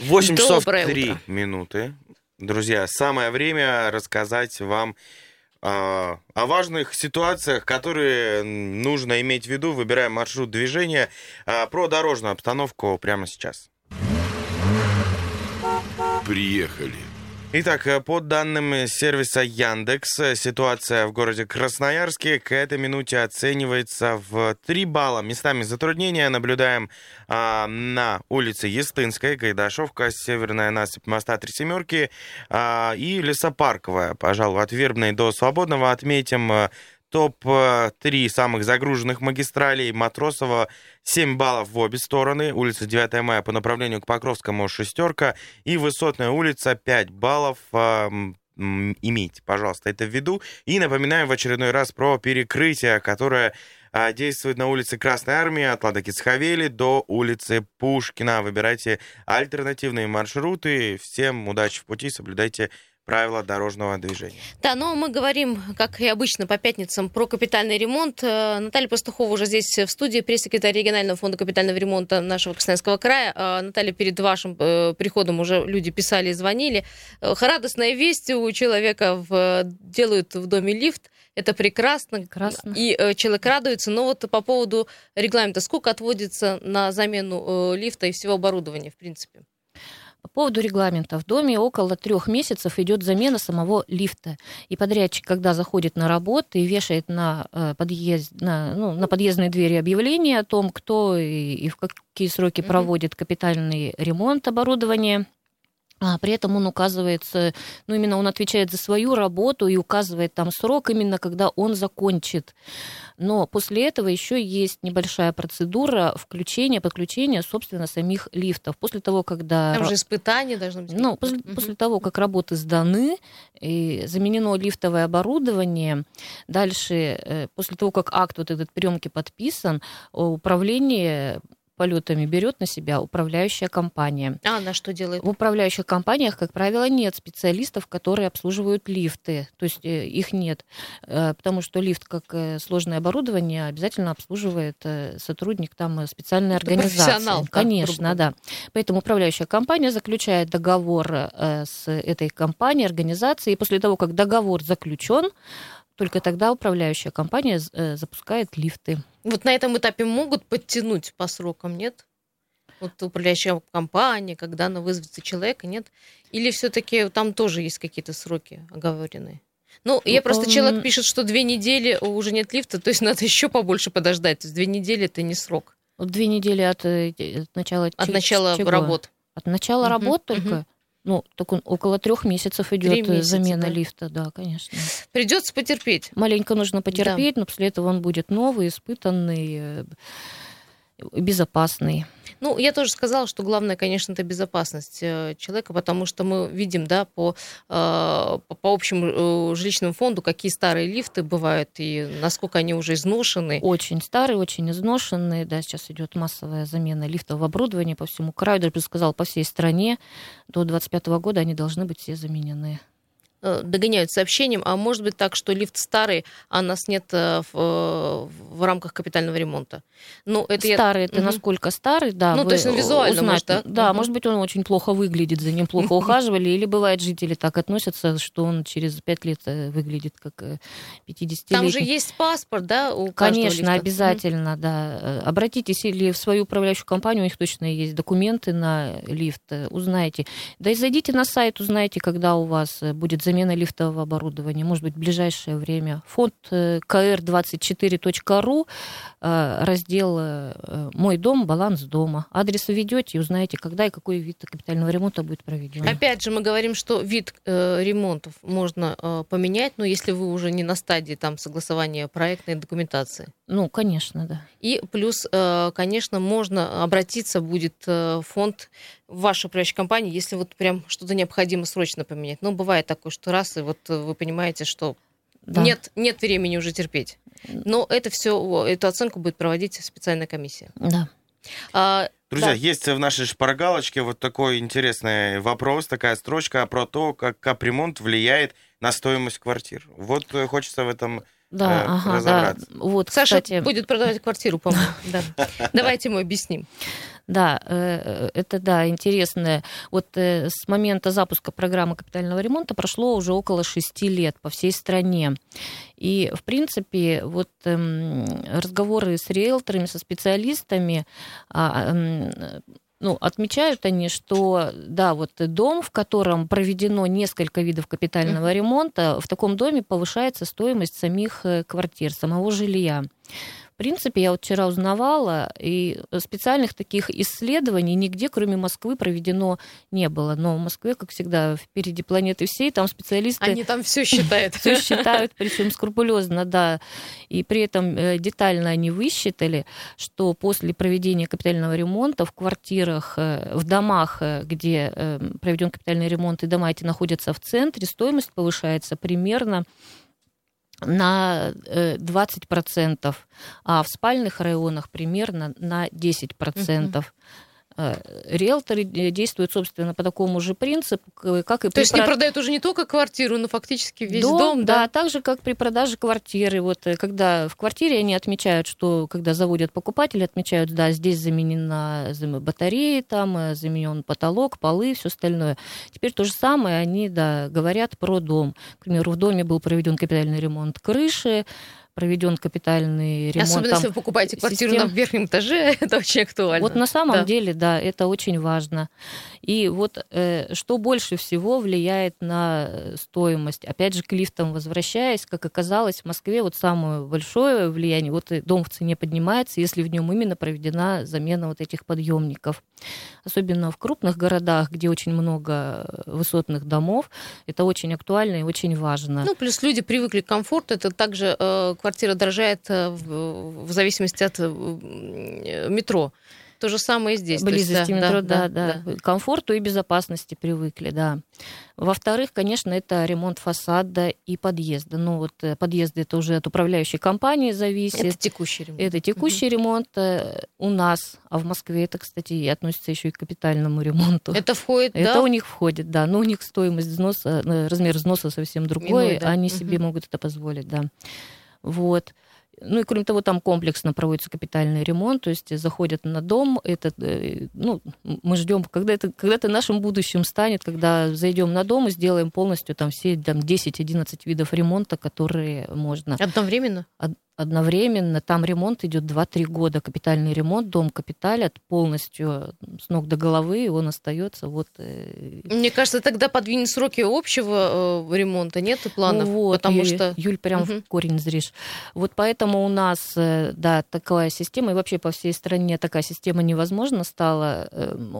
8 часов Доброе 3 утро. минуты. Друзья, самое время рассказать вам а, о важных ситуациях, которые нужно иметь в виду, выбирая маршрут движения, А, про дорожную обстановку прямо сейчас. Приехали. Итак, э, по данным сервиса Яндекс, э, ситуация в городе Красноярске к этой минуте оценивается в 3 балла. Местами затруднения наблюдаем а, на улице Естинской, Гайдашовка, Северная насыпь моста Три Семерки а, и Лесопарковая. Пожалуй, от Вербной до Свободного отметим э, топ-3 самых загруженных магистралей. Матросова 7 баллов в обе стороны. Улица 9 мая по направлению к Покровскому шестерка. И Высотная улица 5 баллов. А, Имейте, пожалуйста, это в виду. И напоминаем в очередной раз про перекрытие, которое а, действует на улице Красной Армии от Ладокицхавели до улицы Пушкина. Выбирайте альтернативные маршруты. Всем удачи в пути, соблюдайте правила дорожного движения. Да, но мы говорим, как и обычно, по пятницам про капитальный ремонт. Э, Наталья Пастухова уже здесь в студии, пресс-секретарь регионального фонда капитального ремонта нашего Красноярского края. Э, Наталья, перед вашим э, приходом уже люди писали и звонили. Радостная весть у человека в, делают в доме лифт. Это прекрасно. Прекрасно. И э, человек радуется. Но вот по поводу регламента, сколько отводится на замену э, лифта и всего оборудования, в принципе? По поводу регламента. В доме около трех месяцев идет замена самого лифта. И подрядчик, когда заходит на работу и вешает на, э, подъезд, на, ну, на подъездной двери объявление о том, кто и, и в какие сроки проводит капитальный ремонт оборудования, а при этом он указывается, ну именно он отвечает за свою работу и указывает там срок именно, когда он закончит. Но после этого еще есть небольшая процедура включения, подключения, собственно, самих лифтов. После того, когда... Там же испытания должны быть. Ну, после, Мгм. после того, как работы сданы, и заменено лифтовое оборудование, дальше, э, после того, как акт вот этот приемки подписан, управление полетами берет на себя управляющая компания. А, на что делает? В управляющих компаниях, как правило, нет специалистов, которые обслуживают лифты. То есть э, их нет. Э, Потому что лифт, как э, сложное оборудование, обязательно обслуживает сотрудник там специальной Это организации. профессионал, Конечно, да. Поэтому управляющая компания заключает договор с этой компанией, организацией. И после того, как договор заключен, только тогда управляющая компания э, запускает лифты. Вот на этом этапе могут подтянуть по срокам, нет? Вот управляющая компания, когда она вызовется человека, нет? Или все-таки там тоже есть какие-то сроки оговоренные? Ну, я Ну, просто эм, человек пишет, что две недели уже нет лифта, то есть надо еще побольше подождать. То есть две недели это не срок. Две недели от, э, от начала От начала чего? работ. От начала Мгм, работ только? Ну, так он около трех месяцев идет месяца, замена да? лифта, да, конечно. Придется потерпеть. Маленько нужно потерпеть, но после этого он будет новый, испытанный, э, безопасный. Ну, я тоже сказала, что главное, конечно, это безопасность э, человека, потому что мы видим, да, по, э, по, общему э, жилищному фонду, какие старые лифты бывают и насколько они уже изношены. Очень старый, очень изношенный. Да, сейчас идет массовая замена лифтового оборудования по всему краю, даже бы сказал, по всей стране. До 2025 года они должны быть все заменены. Э, Догоняют сообщением, а может быть так, что лифт старый, а нас нет э, в, э, в рамках капитального ремонта. Ну, это я- старый, это Мгм. насколько старый, да. Ну, то есть он визуально, узнать- может, да? Да, Мгм. может быть, он очень плохо выглядит, за ним плохо ухаживали, или бывает, жители так относятся, что он через пять лет выглядит как э, 50-летний. Там же есть паспорт, да, у Конечно, обязательно, да. Обратитесь или в свою управляющую компанию, у них точно есть документы на лифт, узнайте. Да и зайдите на сайт, узнайте, когда у вас будет замена лифтового оборудования, может быть, в ближайшее время. Фонд э, kr24.ru, э, раздел э, «Мой дом, баланс дома». Адрес введете и узнаете, когда и какой вид капитального ремонта будет проведен. Опять же, мы говорим, что вид э, ремонтов можно э, поменять, но если вы уже не на стадии там согласования проектной документации. Ну, конечно, да. И плюс, э, конечно, можно обратиться будет э, в фонд в вашей управляющей компании, если вот прям что-то необходимо срочно поменять. Но бывает такое, что раз, и вот э, вы понимаете, что Да. нет, нет времени уже терпеть. Но это все, эту оценку будет проводить специальная комиссия. Да. А, Друзья, да. есть в нашей шпаргалочке вот такой интересный вопрос, такая строчка про то, как капремонт влияет на стоимость квартир. Вот хочется в этом Да, э, ага, да. Вот, Саша кстати, будет продавать квартиру, по-моему. Да. Давайте мы объясним. Да, э, это да, интересно. Вот э, с момента запуска программы капитального ремонта прошло уже около шести лет по всей стране. И, в принципе, вот эм, разговоры с риэлторами, со специалистами а, ну, отмечают они, что да, вот дом, в котором проведено несколько видов капитального ремонта, в таком доме повышается стоимость самих э, квартир, самого жилья. В принципе, я вот вчера узнавала, и специальных таких исследований нигде, кроме Москвы, проведено не было. Но в Москве, как всегда, впереди планеты всей, там специалисты... Они там все считают. Все считают, причем скрупулезно, да. И при этом э, детально они высчитали, что после проведения капитального ремонта в квартирах, э, в домах, э, где проведен капитальный ремонт, и дома эти находятся в центре, стоимость повышается примерно на 20%, а в спальных районах примерно на 10%. Угу. Э, риэлторы действуют, собственно, по такому же принципу, как и То при есть не продают уже не только квартиру, но фактически весь дом, дом да? Да, так же, как при продаже квартиры. Вот э, когда в квартире они отмечают, что когда заводят покупателя, отмечают, да, здесь заменена батарея, там э, заменен потолок, полы, все остальное. Теперь то же самое они, да, говорят про дом. К примеру, в доме был проведен капитальный ремонт крыши, проведен капитальный ремонт. Особенно, там, если вы покупаете квартиру систем... на верхнем этаже, это очень актуально. Вот на самом да. деле, да, это очень важно. И вот э, что больше всего влияет на э, стоимость? Опять же, к лифтам возвращаясь, как оказалось, в Москве вот самое большое влияние, вот дом в цене поднимается, если в нем именно проведена замена вот этих подъемников. Особенно в крупных городах, где очень много высотных домов, это очень актуально и очень важно. Ну, плюс люди привыкли к комфорту, это также э, квартира дорожает э, в, в зависимости от э, метро. То же самое и здесь. Близости есть, метро, да, да, да, да. Комфорту и безопасности привыкли, да. Во-вторых, конечно, это ремонт фасада и подъезда. Ну вот э, подъезды это уже от управляющей компании зависит. Это текущий ремонт. Это текущий угу. ремонт у нас, а в Москве это, кстати, и относится еще и к капитальному ремонту. Это входит, это да? Это у них входит, да. Но у них стоимость взноса, размер взноса совсем другой, Иной, да. они угу. себе могут это позволить, да. Вот. Ну и кроме того, там комплексно проводится капитальный ремонт, то есть заходят на дом, это, э, ну, мы ждем, когда это, когда это нашим будущим станет, когда зайдем на дом и сделаем полностью там все там 10-11 видов ремонта, которые можно. Одновременно? Одновременно. Там ремонт идет 2-3 года, капитальный ремонт, дом капиталят полностью с ног до головы, и он остается вот... Э, Мне кажется, тогда подвинет сроки общего э, ремонта, нет планов? Вот, потому Юль, что... Юль, прям угу. в корень зришь. Вот поэтому у нас, э, да, такая система, и вообще по всей стране такая система невозможна стала.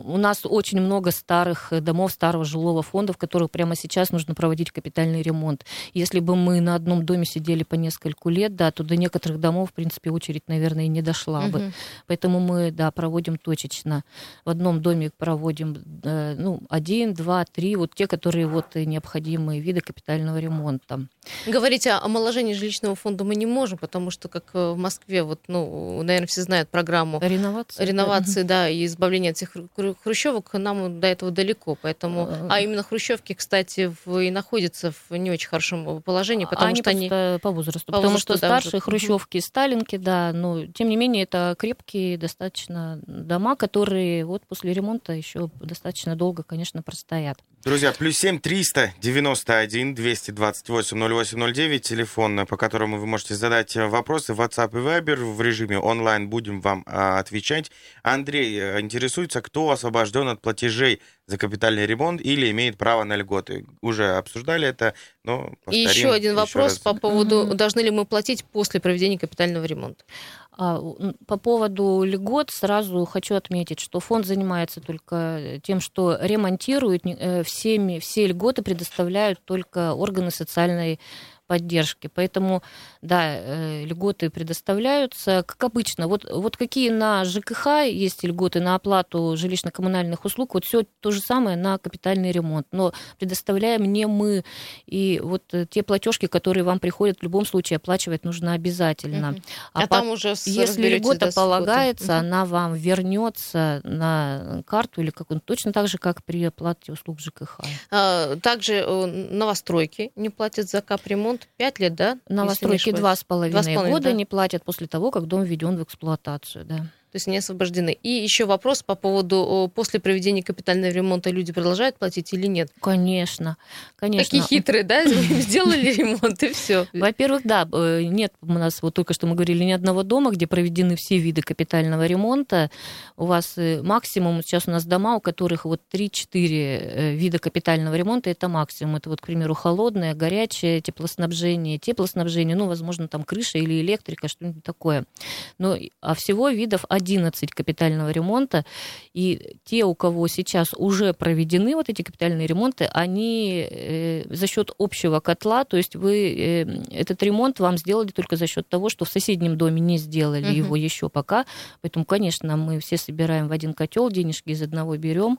У нас очень много старых домов, старого жилого фонда, в которых прямо сейчас нужно проводить капитальный ремонт. Если бы мы на одном доме сидели по нескольку лет, да, то до некоторых домов, в принципе, очередь, наверное, не дошла угу. бы. Поэтому мы, да, проводим точечно. В одном доме проводим, э, ну, один, два, три, вот те, которые вот необходимые виды капитального ремонта. Говорить о омоложении жилищного фонда мы не можем, потому что, как э, в Москве, вот, ну, наверное, все знают программу реновации, реновации да, да и избавления от всех хрущевок, нам до этого далеко. Поэтому, а, а именно хрущевки, кстати, в, и находятся в не очень хорошем положении, потому они что они по возрасту, по потому возрасту, что старшие хрущевки, сталинки, да, но тем не менее это крепкие достаточно дома, которые вот после ремонта еще достаточно долго, конечно, простоят. Друзья, плюс 7 391 228 0809, телефон, по которому вы можете задать вопросы в WhatsApp и Viber. В режиме онлайн будем вам а, отвечать. Андрей э, интересуется, кто освобожден от платежей за капитальный ремонт или имеет право на льготы. Уже обсуждали это, но И еще один еще вопрос раз. по поводу, должны ли мы платить после проведения капитального ремонта? А, по поводу льгот сразу хочу отметить, что фонд занимается только тем, что ремонтирует э, всеми, все льготы предоставляют только органы социальной поддержки. Поэтому, да, э, льготы предоставляются, как обычно. Вот, вот какие на ЖКХ есть льготы на оплату жилищно-коммунальных услуг, вот все то же самое на капитальный ремонт. Но предоставляем не мы. И вот э, те платежки, которые вам приходят, в любом случае оплачивать нужно обязательно. Угу. А, а по... там уже если льгота полагается, угу. она вам вернется на карту или как он точно так же, как при оплате услуг ЖКХ. А, также э, новостройки не платят за капремонт ремонт 5 лет, да? Два с половиной года да? не платят после того, как дом введен в эксплуатацию, да. То есть они освобождены. И еще вопрос по поводу после проведения капитального ремонта люди продолжают платить или нет? Конечно, конечно. Такие хитрые, да? Сделали ремонт и все. Во-первых, да, э, нет у нас, вот только что мы говорили, ни одного дома, где проведены все виды капитального ремонта. У вас э, максимум, сейчас у нас дома, у которых вот 3-4 э, вида капитального ремонта, это максимум. Это вот, к примеру, холодное, горячее, теплоснабжение, теплоснабжение, ну, возможно, там крыша или электрика, что-нибудь такое. Но, а всего видов 11 капитального ремонта, и те, у кого сейчас уже проведены вот эти капитальные ремонты, они э, за счет общего котла, то есть вы э, этот ремонт вам сделали только за счет того, что в соседнем доме не сделали угу. его еще пока. Поэтому, конечно, мы все собираем в один котел, денежки из одного берем.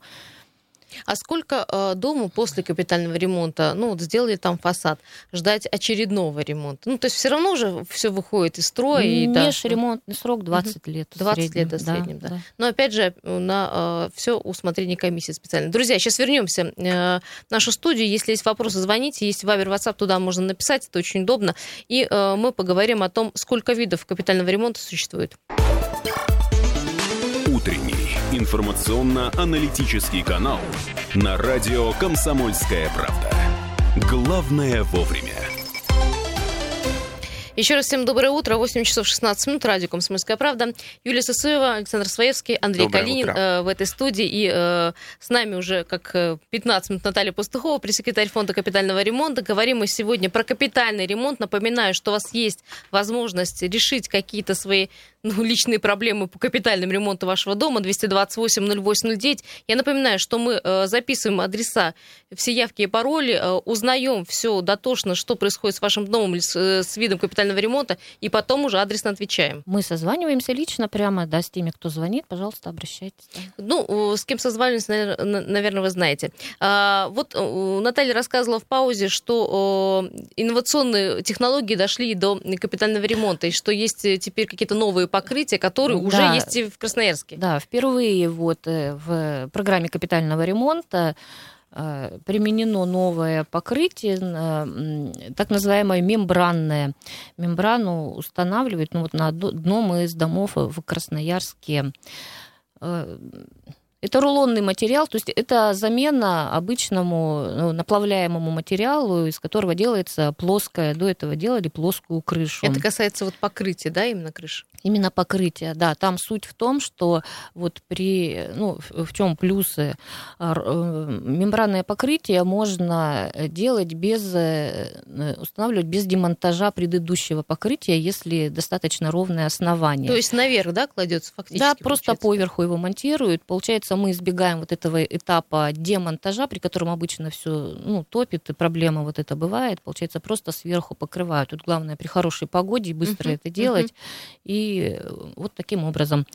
А сколько э, дому после капитального ремонта, ну вот сделали там фасад, ждать очередного ремонта? Ну то есть все равно уже все выходит из строя. И, Межремонтный да. срок 20 лет. 20 среднем, лет до среднем, да, да. да. Но опять же на э, все усмотрение комиссии специально. Друзья, сейчас вернемся э, в нашу студию. Если есть вопросы, звоните. Есть Вайбер, WhatsApp, туда можно написать, это очень удобно. И э, мы поговорим о том, сколько видов капитального ремонта существует. Утренний информационно-аналитический канал на радио «Комсомольская правда». Главное вовремя. Еще раз всем доброе утро. 8 часов 16 минут. Радио «Комсомольская правда». Юлия Сысоева, Александр Своевский, Андрей доброе Калинин э, в этой студии. И э, с нами уже как 15 э, минут Наталья Пастухова, пресс-секретарь фонда капитального ремонта. Говорим мы сегодня про капитальный ремонт. Напоминаю, что у вас есть возможность решить какие-то свои ну, личные проблемы по капитальному ремонту вашего дома 228-08-09. Я напоминаю, что мы э, записываем адреса, все явки и пароли, э, узнаем все дотошно, что происходит с вашим домом с, э, с видом капитального ремонта, и потом уже адресно отвечаем. Мы созваниваемся лично прямо, да, с теми, кто звонит, пожалуйста, обращайтесь. Ну, с кем созваниваемся, наверное, вы знаете. А, вот Наталья рассказывала в паузе, что инновационные технологии дошли до капитального ремонта, и что есть теперь какие-то новые покрытия, которые да, уже есть и в Красноярске. Да, впервые вот э, в программе капитального ремонта э, применено новое покрытие, так называемое мембранное. Мембрану устанавливают ну, вот на одном из домов в Красноярске э, это рулонный материал, то есть это замена обычному ну, наплавляемому материалу, из которого делается плоская, до этого делали плоскую крышу. Это касается вот покрытия, да, именно крыши? Именно покрытие, да. Там суть в том, что вот при, ну, в чем плюсы? Э, мембранное покрытие можно делать без, э, устанавливать без демонтажа предыдущего покрытия, если достаточно ровное основание. То есть наверх, да, кладется фактически? Да, просто поверху его монтируют. Получается, мы избегаем вот этого этапа демонтажа, при котором обычно все ну, топит, и проблема вот это бывает. Получается, просто сверху покрывают. Тут главное при хорошей погоде быстро uh-huh, это делать. Uh-huh. И вот таким образом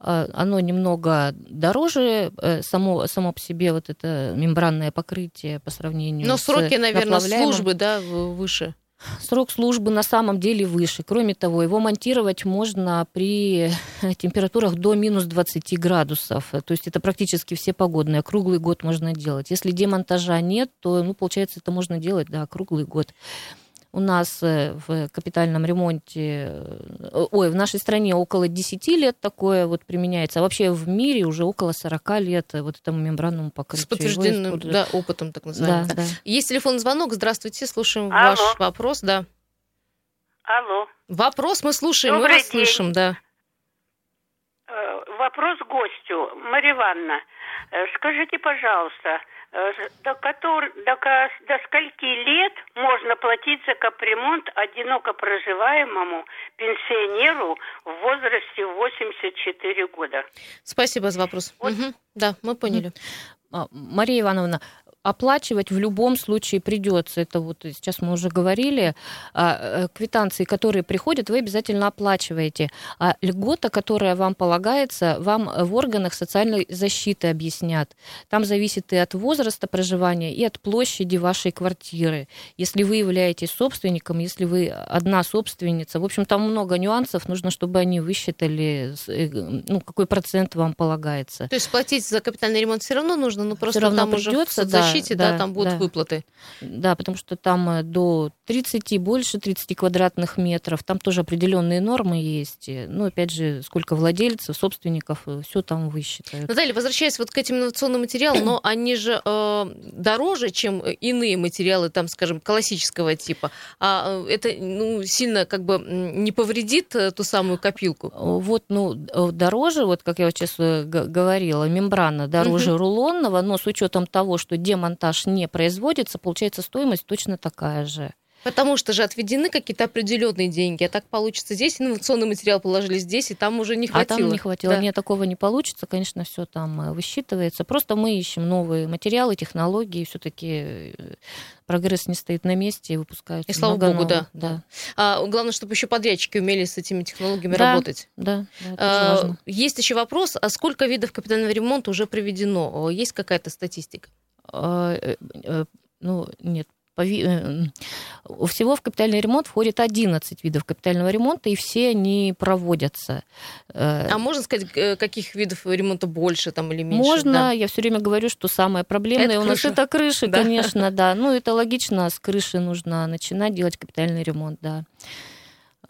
а, оно немного дороже, э, само, само по себе вот это мембранное покрытие по сравнению Но с сроки, наверное, службы, да, выше. Срок службы на самом деле выше. Кроме того, его монтировать можно при температурах до минус 20 градусов. То есть это практически все погодные. Круглый год можно делать. Если демонтажа нет, то, ну, получается, это можно делать, да, круглый год. У нас э, в капитальном ремонте, э, ой, в нашей стране около 10 лет такое вот применяется, а вообще в мире уже около 40 лет вот этому мембранному покрытию. С подтвержденным да, опытом, так называемым. Да, да. Есть телефонный звонок, здравствуйте, слушаем Алло. ваш вопрос, да. Алло. Вопрос мы слушаем, Добрый мы вас день. слышим, да. Э, вопрос гостю. Марья Ивановна, скажите, пожалуйста, до, котор, до, до скольки лет можно платить за капремонт одиноко проживаемому пенсионеру в возрасте 84 года? Спасибо за вопрос. Вот. Угу. Да, мы поняли. Мария Ивановна, оплачивать в любом случае придется. Это вот сейчас мы уже говорили. А, э, квитанции, которые приходят, вы обязательно оплачиваете. А льгота, которая вам полагается, вам в органах социальной защиты объяснят. Там зависит и от возраста проживания, и от площади вашей квартиры. Если вы являетесь собственником, если вы одна собственница. В общем, там много нюансов. Нужно, чтобы они высчитали, э, ну, какой процент вам полагается. То есть платить за капитальный ремонт все равно нужно, но просто все равно там придется, уже в защите, да, да, там будут да. выплаты. Да, потому что там э, до 30 больше 30 квадратных метров. Там тоже определенные нормы есть. Ну, опять же, сколько владельцев, собственников, все там высчитают. Наталья, возвращаясь вот к этим инновационным материалам, но они же э, дороже, чем иные материалы, там, скажем, классического типа. А э, это ну, сильно как бы не повредит э, ту самую копилку? Вот, ну, дороже, вот как я вот сейчас говорила, мембрана дороже угу. рулонного, но с учетом того, что демонтаж не производится, получается стоимость точно такая же. Потому что же отведены какие-то определенные деньги. А так получится здесь инновационный материал положили здесь, и там уже не хватило. А там не хватило. Да. Нет, такого не получится. Конечно, все там э, высчитывается. Просто мы ищем новые материалы, технологии. Все-таки э, прогресс не стоит на месте и выпускаются. И слава богу, новых. да. да. А, главное, чтобы еще подрядчики умели с этими технологиями да, работать. Да, да а, Есть еще вопрос, а сколько видов капитального ремонта уже проведено? Есть какая-то статистика? А, э, ну, нет, Э, всего в капитальный ремонт входит 11 видов капитального ремонта, и все они проводятся. Э, а можно сказать, э, каких видов ремонта больше там или меньше? Можно. Да? Я все время говорю, что самое проблемное это у нас это крыши, да. конечно, да. Ну, это логично, с крыши нужно начинать делать капитальный ремонт, да.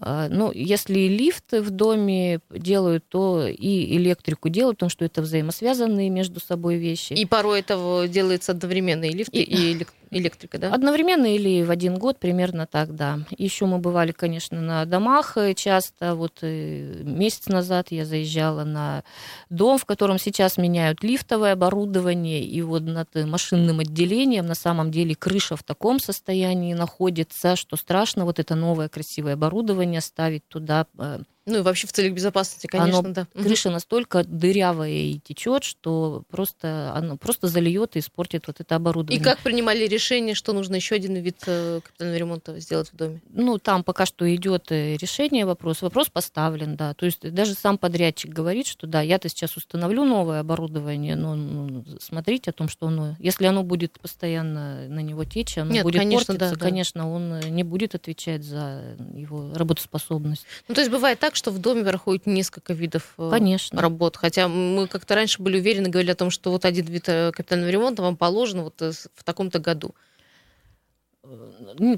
А, ну, если лифты в доме делают, то и электрику делают, потому что это взаимосвязанные между собой вещи. И порой это делается одновременно, и лифты, и, и электрика, да? Одновременно или в один год, примерно так, да. Еще мы бывали, конечно, на домах э, часто. Вот э, месяц назад я заезжала на дом, в котором сейчас меняют лифтовое оборудование, и вот над машинным отделением на самом деле крыша в таком состоянии находится, что страшно вот это новое красивое оборудование ставить туда э, ну и вообще в целях безопасности, конечно, оно, да. Крыша настолько дырявая и течет, что просто оно просто зальет и испортит вот это оборудование. И как принимали решение, что нужно еще один вид э, капитального ремонта сделать в доме? Ну, там пока что идет э, решение вопроса. Вопрос поставлен, да. То есть даже сам подрядчик говорит, что да, я-то сейчас установлю новое оборудование, но ну, смотрите о том, что оно, если оно будет постоянно на него течь, оно Нет, будет конечно, портиться, да, конечно, да. он не будет отвечать за его работоспособность. Ну, то есть бывает так, что в доме проходит несколько видов э, Конечно. работ. Хотя мы как-то раньше были уверены, говорили о том, что вот один вид э, капитального ремонта вам положен вот э, в таком-то году.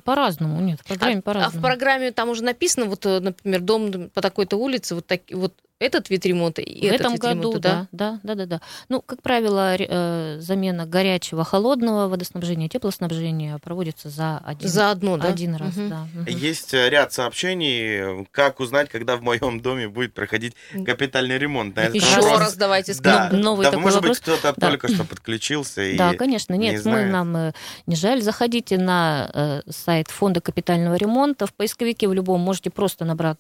По-разному, нет, в программе а, по-разному. А в программе там уже написано, вот, например, дом по такой-то улице, вот, так, вот этот вид ремонта и в этот этом вид году, ремонта, да? Да, да, да, да. Ну, как правило, э, замена горячего, холодного водоснабжения, теплоснабжения проводится за один, за одно, да? один раз. Угу. Да. Есть э, ряд сообщений, как узнать, когда в моем доме будет проходить капитальный ремонт. На Еще вопрос... раз давайте скажем. Да, Новый да, такой может вопрос. быть, кто-то да. только что подключился. И да, конечно. Нет, не мы, нам э, не жаль. Заходите на сайт фонда капитального ремонта. В поисковике в любом можете просто набрать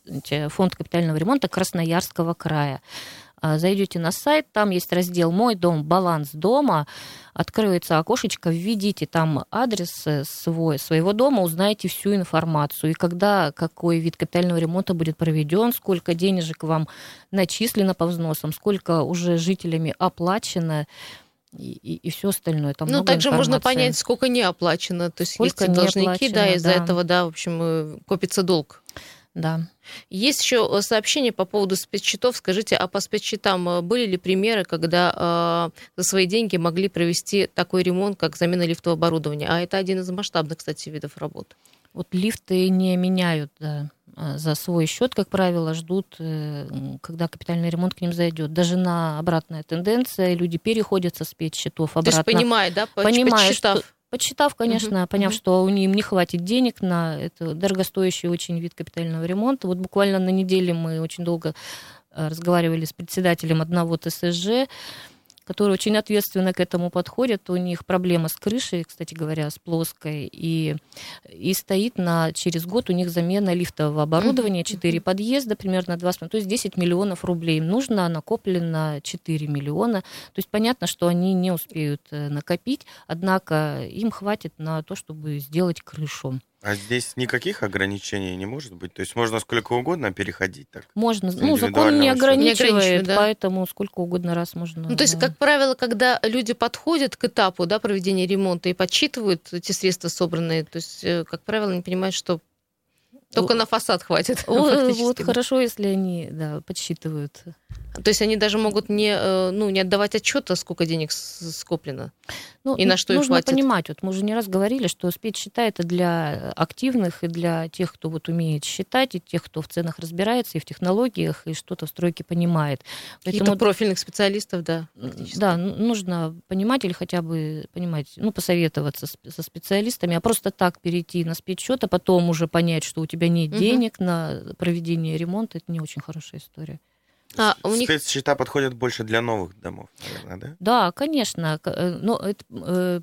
фонд капитального ремонта Красноярского Красноярского края. А, зайдете на сайт, там есть раздел «Мой дом. Баланс дома». Откроется окошечко, введите там адрес э, свой, своего дома, узнаете всю информацию. И когда какой вид капитального ремонта будет проведен, сколько денежек вам начислено по взносам, сколько уже жителями оплачено, и, и, и все остальное. Там ну, также информации. можно понять, сколько не оплачено. То есть сколько есть должники, да, из-за да. этого, да, в общем, э, копится долг. Да. Есть еще э, сообщение по поводу спецсчетов. Скажите, а по спецсчетам э, были ли примеры, когда э, за свои деньги могли провести такой ремонт, как замена лифтового оборудования? А это один из масштабных, кстати, видов работ. Вот лифты не меняют да, а за свой счет, как правило, ждут, э, когда капитальный ремонт к ним зайдет. Даже на обратная тенденция, люди переходят со спецсчетов обратно. То есть понимает, да, понимает, что Почитав, конечно, угу, поняв, угу. что у им не хватит денег на это дорогостоящий очень вид капитального ремонта. Вот буквально на неделе мы очень долго э, разговаривали с председателем одного ТСЖ, которые очень ответственно к этому подходят. У них проблема с крышей, кстати говоря, с плоской, и, и стоит на, через год у них замена лифтового оборудования, 4 подъезда, примерно 2,5, то есть 10 миллионов рублей. Им нужно, накоплено 4 миллиона. То есть понятно, что они не успеют э, накопить, однако им хватит на то, чтобы сделать крышу. А здесь никаких ограничений не может быть? То есть можно сколько угодно переходить так? Можно. Ну, закон не ограничивает, не ограничивает да? поэтому сколько угодно раз можно. Ну, то есть, да. как правило, когда люди подходят к этапу да, проведения ремонта и подсчитывают эти средства собранные, то есть, э, как правило, они понимают, что только на фасад хватит. Вот хорошо, если они да, подсчитывают. То есть они даже могут не, э, ну, не отдавать отчета, сколько денег скоплено. Ну, и на что нужно их хватит? понимать, вот мы уже не раз говорили, что спецсчета это для активных и для тех, кто вот умеет считать, и тех, кто в ценах разбирается, и в технологиях, и что-то в стройке понимает. Каких-то профильных специалистов, да. Да, нужно понимать или хотя бы понимать, ну, посоветоваться со специалистами, а просто так перейти на спецсчет, а потом уже понять, что у тебя нет угу. денег на проведение ремонта, это не очень хорошая история. А, у них... Спецсчета подходят больше для новых домов, наверное, да? Да, конечно. Э, но это, э,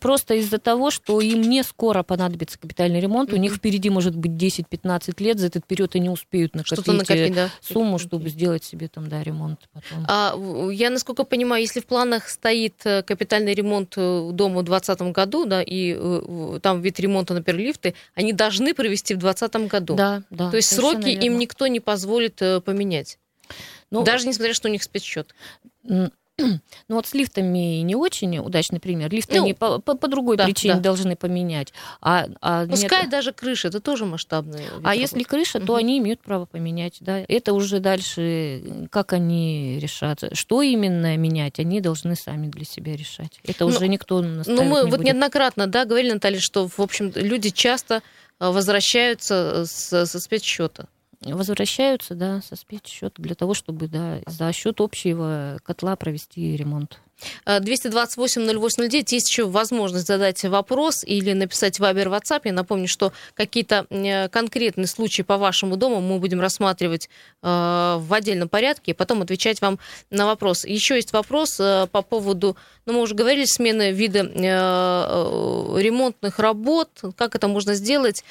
просто из-за того, что им не скоро понадобится капитальный ремонт, mm-hmm. у них впереди может быть 10-15 лет, за этот период они успеют накопить, накопить да. сумму, чтобы сделать себе там, да, ремонт потом. А, я, насколько понимаю, если в планах стоит э, капитальный ремонт дома в 2020 году, да, и там вид ремонта, например, лифты, они должны провести в 2020 году. Да, да. То есть сроки верно. им никто не позволит поменять. Ну, Даже несмотря, что у них спецсчет. Ну вот с лифтами не очень удачный пример. Лифты ну, они по, по, по другой да, причине да. должны поменять. А, а Пускай нет... даже крыша, это тоже масштабные. А если крыша, то угу. они имеют право поменять. Да? Это уже дальше, как они решат. Что именно менять, они должны сами для себя решать. Это ну, уже никто Ну мы не вот будет. неоднократно да, говорили, Наталья, что, в общем, люди часто э, возвращаются с, со спецсчета возвращаются, да, со спецсчета для того, чтобы, да, за счет общего котла провести ремонт. 228-08-09. Есть еще возможность задать вопрос или написать в Viber WhatsApp. Я напомню, что какие-то конкретные случаи по вашему дому мы будем рассматривать э, в отдельном порядке и потом отвечать вам на вопрос. Еще есть вопрос э, по поводу, ну, мы уже говорили, смены вида э, ремонтных работ. Как это можно сделать?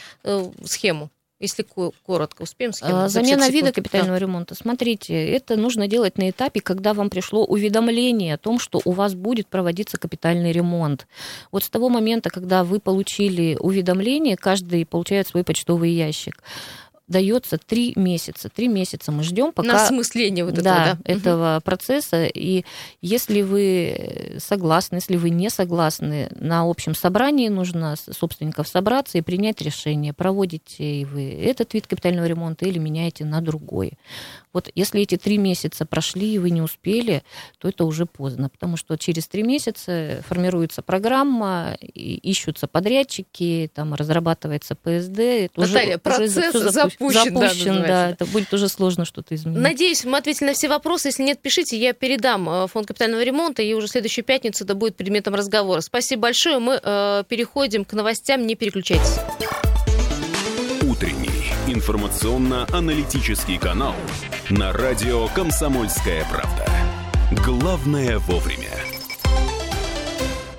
Схему. Если коротко, успеем схему. А, замена вида капитального да. ремонта. Смотрите, это нужно делать на этапе, когда вам пришло уведомление о том, что у вас будет проводиться капитальный ремонт. Вот с того момента, когда вы получили уведомление, каждый получает свой почтовый ящик дается три месяца. Три месяца мы ждем, пока... На осмысление вот этого, да, да? этого угу. процесса. И если вы согласны, если вы не согласны, на общем собрании нужно собственников собраться и принять решение, проводите вы этот вид капитального ремонта или меняете на другой. Вот если эти три месяца прошли, и вы не успели, то это уже поздно, потому что через три месяца формируется программа, ищутся подрядчики, там разрабатывается ПСД. Наталья, уже, процесс уже запущен, запущен да, да, это будет уже сложно что-то изменить. Надеюсь, мы ответили на все вопросы. Если нет, пишите, я передам э, фонд капитального ремонта, и уже следующую пятницу это будет предметом разговора. Спасибо большое. Мы э, переходим к новостям. Не переключайтесь. Утренний информационно-аналитический канал на радио «Комсомольская правда». Главное вовремя.